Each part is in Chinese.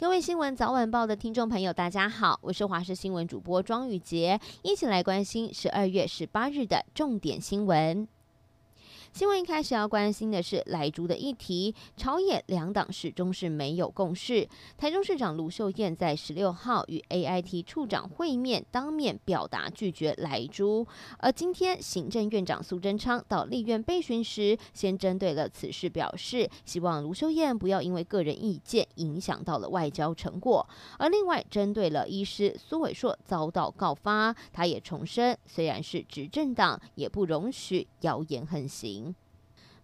各位新闻早晚报的听众朋友，大家好，我是华视新闻主播庄宇杰，一起来关心十二月十八日的重点新闻。新闻一开始要关心的是莱猪的议题，朝野两党始终是没有共识。台中市长卢秀燕在十六号与 AIT 处长会面，当面表达拒绝莱猪。而今天行政院长苏贞昌到立院备询时，先针对了此事表示，希望卢秀燕不要因为个人意见影响到了外交成果。而另外针对了医师苏伟硕遭到告发，他也重申，虽然是执政党，也不容许谣言横行。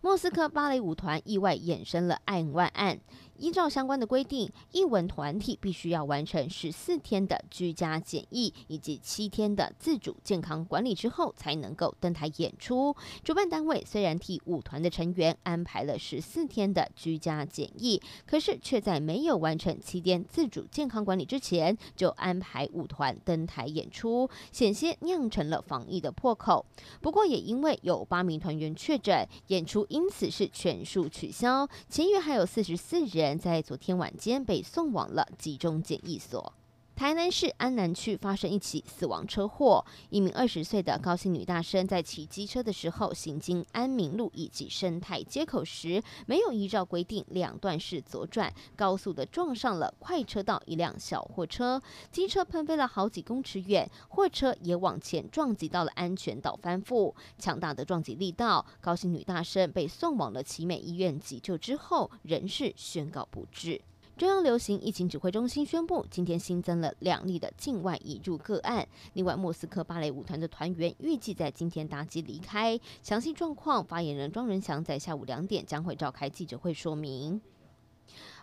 莫斯科芭蕾舞团意外衍生了案外案。依照相关的规定，艺文团体必须要完成十四天的居家检疫以及七天的自主健康管理之后，才能够登台演出。主办单位虽然替舞团的成员安排了十四天的居家检疫，可是却在没有完成七天自主健康管理之前，就安排舞团登台演出，险些酿成了防疫的破口。不过，也因为有八名团员确诊，演出因此是全数取消。其余还有四十四人。人在昨天晚间被送往了集中检疫所。台南市安南区发生一起死亡车祸，一名二十岁的高姓女大生在骑机车的时候，行经安民路以及生态街口时，没有依照规定两段式左转，高速的撞上了快车道一辆小货车，机车喷飞了好几公尺远，货车也往前撞击到了安全岛翻覆，强大的撞击力道，高姓女大生被送往了奇美医院急救之后，仍是宣告不治。中央流行疫情指挥中心宣布，今天新增了两例的境外移入个案。另外，莫斯科芭蕾舞团的团员预计在今天搭机离开。详细状况，发言人庄仁祥在下午两点将会召开记者会说明。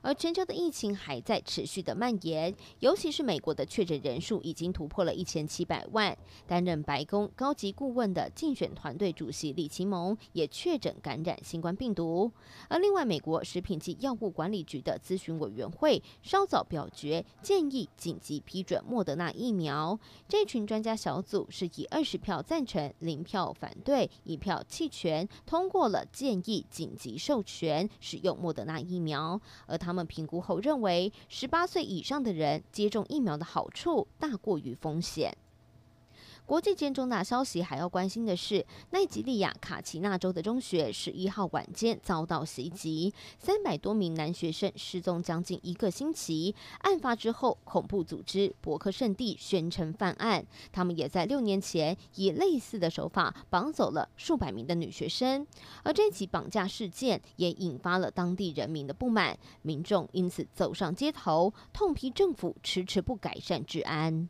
而全球的疫情还在持续的蔓延，尤其是美国的确诊人数已经突破了一千七百万。担任白宫高级顾问的竞选团队主席李奇蒙也确诊感染新冠病毒。而另外，美国食品及药物管理局的咨询委员会稍早表决，建议紧急批准莫德纳疫苗。这群专家小组是以二十票赞成、零票反对、一票弃权，通过了建议紧急授权使用莫德纳疫苗。而他。他们评估后认为，十八岁以上的人接种疫苗的好处大过于风险。国际间重大消息还要关心的是，奈及利亚卡奇纳州的中学十一号晚间遭到袭击，三百多名男学生失踪将近一个星期。案发之后，恐怖组织博克圣地宣称犯案，他们也在六年前以类似的手法绑走了数百名的女学生。而这起绑架事件也引发了当地人民的不满，民众因此走上街头，痛批政府迟迟不改善治安。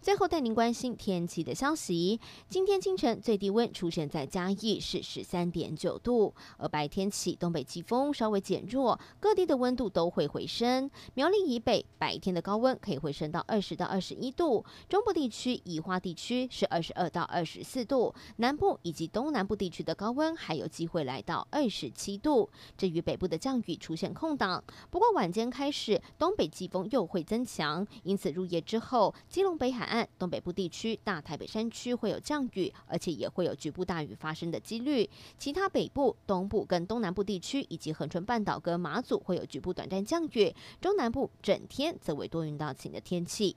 最后带您关心天气的消息。今天清晨最低温出现在嘉义是十三点九度，而白天起东北季风稍微减弱，各地的温度都会回升。苗栗以北白天的高温可以回升到二十到二十一度，中部地区、宜花地区是二十二到二十四度，南部以及东南部地区的高温还有机会来到二十七度。至于北部的降雨出现空档，不过晚间开始东北季风又会增强，因此入夜之后，基隆北海岸、东北部地区、大台北山区会有降雨，而且也会有局部大雨发生的几率。其他北部、东部跟东南部地区以及恒春半岛跟马祖会有局部短暂降雨。中南部整天则为多云到晴的天气。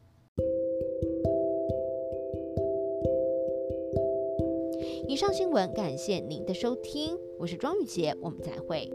以上新闻感谢您的收听，我是庄雨洁，我们再会。